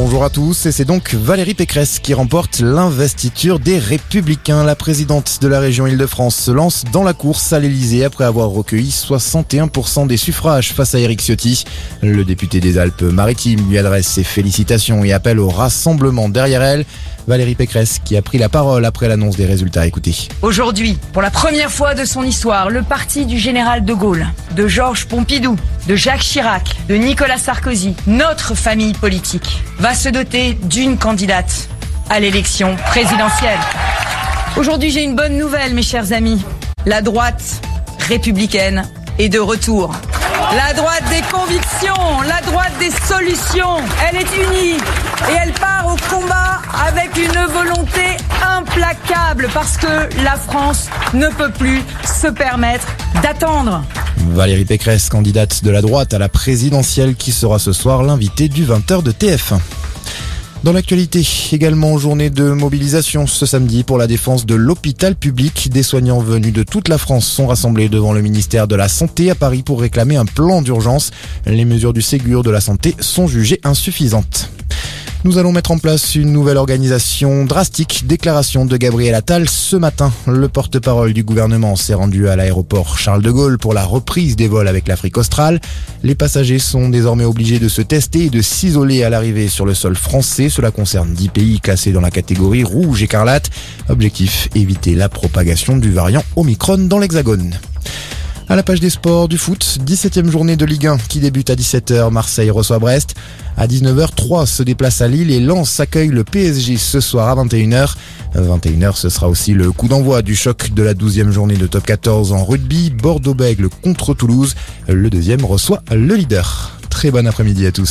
Bonjour à tous, et c'est donc Valérie Pécresse qui remporte l'investiture des Républicains. La présidente de la région Île-de-France se lance dans la course à l'Elysée après avoir recueilli 61% des suffrages face à Éric Ciotti. Le député des Alpes-Maritimes lui adresse ses félicitations et appelle au rassemblement derrière elle. Valérie Pécresse qui a pris la parole après l'annonce des résultats. Écoutez. Aujourd'hui, pour la première fois de son histoire, le parti du général de Gaulle, de Georges Pompidou, de Jacques Chirac, de Nicolas Sarkozy, notre famille politique, va se doter d'une candidate à l'élection présidentielle. Aujourd'hui, j'ai une bonne nouvelle, mes chers amis. La droite républicaine est de retour. La droite des convictions, la droite des solutions, elle est unie et elle part au combat volonté implacable parce que la France ne peut plus se permettre d'attendre. Valérie Pécresse, candidate de la droite à la présidentielle qui sera ce soir l'invité du 20h de TF1. Dans l'actualité, également journée de mobilisation ce samedi pour la défense de l'hôpital public. Des soignants venus de toute la France sont rassemblés devant le ministère de la Santé à Paris pour réclamer un plan d'urgence. Les mesures du Ségur de la Santé sont jugées insuffisantes. Nous allons mettre en place une nouvelle organisation drastique. Déclaration de Gabriel Attal ce matin. Le porte-parole du gouvernement s'est rendu à l'aéroport Charles de Gaulle pour la reprise des vols avec l'Afrique australe. Les passagers sont désormais obligés de se tester et de s'isoler à l'arrivée sur le sol français. Cela concerne 10 pays classés dans la catégorie rouge écarlate. Objectif, éviter la propagation du variant Omicron dans l'Hexagone. À la page des sports du foot, 17e journée de Ligue 1 qui débute à 17h. Marseille reçoit Brest. À 19h, 3 se déplace à Lille et Lens accueille le PSG ce soir à 21h. 21h, ce sera aussi le coup d'envoi du choc de la 12e journée de top 14 en rugby. Bordeaux-Bègle contre Toulouse. Le deuxième reçoit le leader. Très bon après-midi à tous.